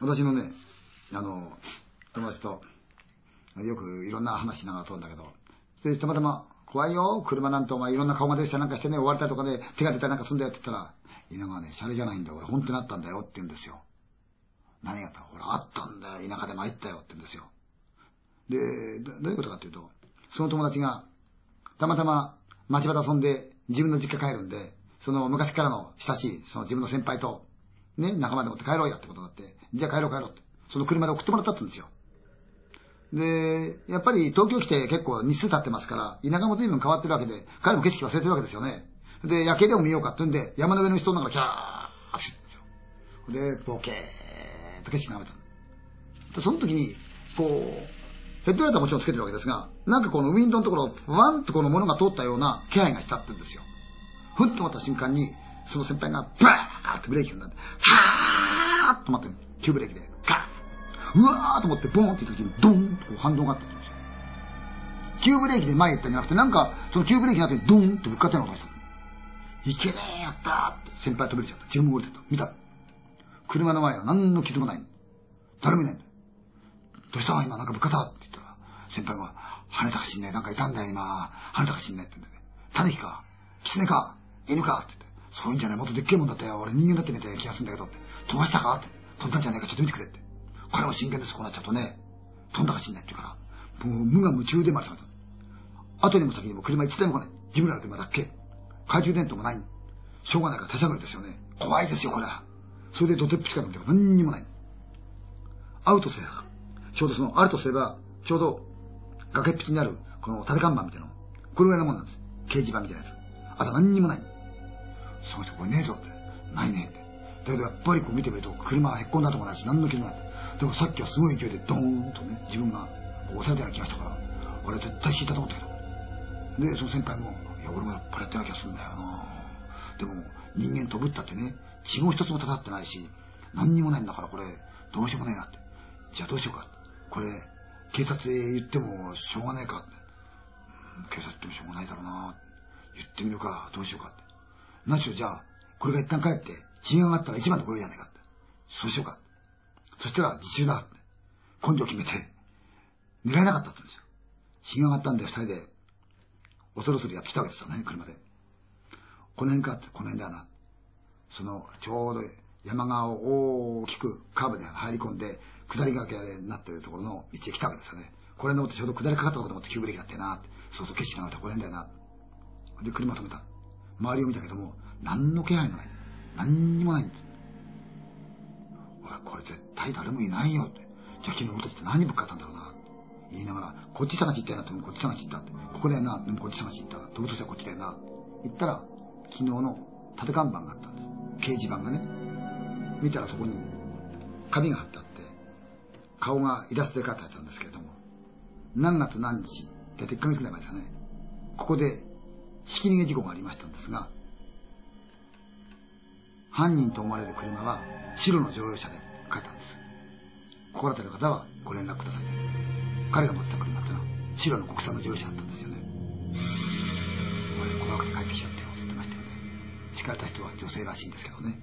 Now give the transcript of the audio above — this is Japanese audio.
私のね、あの、友達と、よくいろんな話しながら通るんだけど、で、たまたま、怖いよ、車なんてお前いろんな顔が出てたなんかしてね、追われたりとかで手が出たりなんかすんだよって言ったら、稲川ね、シャレじゃないんだよ、俺本当にあったんだよって言うんですよ。何があった？ほら、あったんだよ、田舎で参ったよって言うんですよ。で、どういうことかっていうと、その友達が、たまたま町場で遊んで自分の実家帰るんで、その昔からの親しい、その自分の先輩と、ね、仲間でもって帰ろうやってことになって、じゃあ帰ろう帰ろうって。その車で送ってもらったってんですよ。で、やっぱり東京来て結構日数経ってますから、田舎も随分変わってるわけで、彼も景色忘れてるわけですよね。で、夜景でも見ようかって言うんで、山の上の人の中からキャー走るんですよ。で、ボケーっと景色眺めた。で、その時に、こう、ヘッドライトはもちろんつけてるわけですが、なんかこのウィンドウのところ、ふわんとこの物が通ったような気配がしたって言うんですよ。ふんと思った瞬間に、その先輩が、バーってブレーキ踏んだんで、はーっと待って、急ブレーキで、ガーうわーと思って、ボーンって言った時に、ドンとこう反動があったんですよ。急ブレーキで前行ったんじゃなくて、なんか、その急ブレーキの後にドンってぶっかっての音がした。いけねえ、やったーって先輩飛び出ちゃった。自分も降りてた。見た。車の前は何の傷もない。誰もいないんだ。どうした？今なんかぶっかた？って言ったら、先輩が、跳ねたかしんねえ。なんかいたんだよ今。跳ねたかしんねえって言うんだよね。タヌキか？狐か？犬か？ってそういうんじゃない。もっとでっけえもんだったよ。俺人間だってみたいな気がするんだけどって。飛ばしたか？って。飛んだんじゃないかちょっと見てくれって。彼も真剣です。こうなっちゃうとね。飛んだかしんないって言うから。もう無我夢中で回された。後にも先にも車一台も来ない。自分らの車だっけ？懐中電灯もない。しょうがないから手探りですよね。怖いですよ、これは。それで土手っぷちから見て何にもない。会うとすれば、ちょうどその、あるとすれば、ちょうど崖っぷちにある、この縦看板みたいなの。これぐらいのもんなんです。掲示板みたいなやつ。あと何にもない。その人、これねえぞって。ないねって。だけどやっぱりこう見てみると、車はへっこんだともないし、何の気もない。でもさっきはすごい勢いでドーンとね、自分が押されたような気がしたから、俺は絶対引いたと思ったけど。で、その先輩も、いや、俺もやっぱりやってな気がするんだよなでも、人間飛ぶったってね、血も一つも立ってないし、何にもないんだからこれ、どうしようもないなって。じゃあどうしようか。これ、警察へ言ってもしょうがないかって。警察ってもしょうがないだろうな言ってみるか、どうしようかって。何しろじゃあ、これが一旦帰って、血が上がったら一番で来ようじゃないかって。そうしようか。そしたら自習だ。根性決めて、狙えなかったって言うんですよ。日が上がったんで二人で、恐る恐るやってきたわけですよね、車で。この辺かって、この辺だな。その、ちょうど山側を大きくカーブで入り込んで、下り崖になってるところの道へ来たわけですよね。これ登ってちょうど下りかかったころでもって急ブレーキだってな。そうそう景色がまたこれんだよな。で、車止めた。周りを見たけども、何の気配もない。何にもないんです。おい、これ絶対誰もいないよって。じゃあ昨日俺たちって何ぶっかったんだろうな。言いながら、こっち探し行ったよなって、こっち探し行ったって。ここだよな、でもこっち探し行った。飛ぶとしたらこっちだよな。言ったら、昨日の縦看板があったんです。掲示板がね。見たらそこに紙が貼ってあって、顔がイラストで描いたやつなんですけれども、何月何日、大体1ヶ月くらい前ですね。ここで、ひき逃げ事故がありましたんですが、犯人と思われる車は白の乗用車で帰ったんです。心当たりの方はご連絡ください。彼が持ってた車ってのは白の国産の乗用車だったんですよね。俺怖くて帰ってきちゃったよ、つってましたよね。叱られた人は女性らしいんですけどね。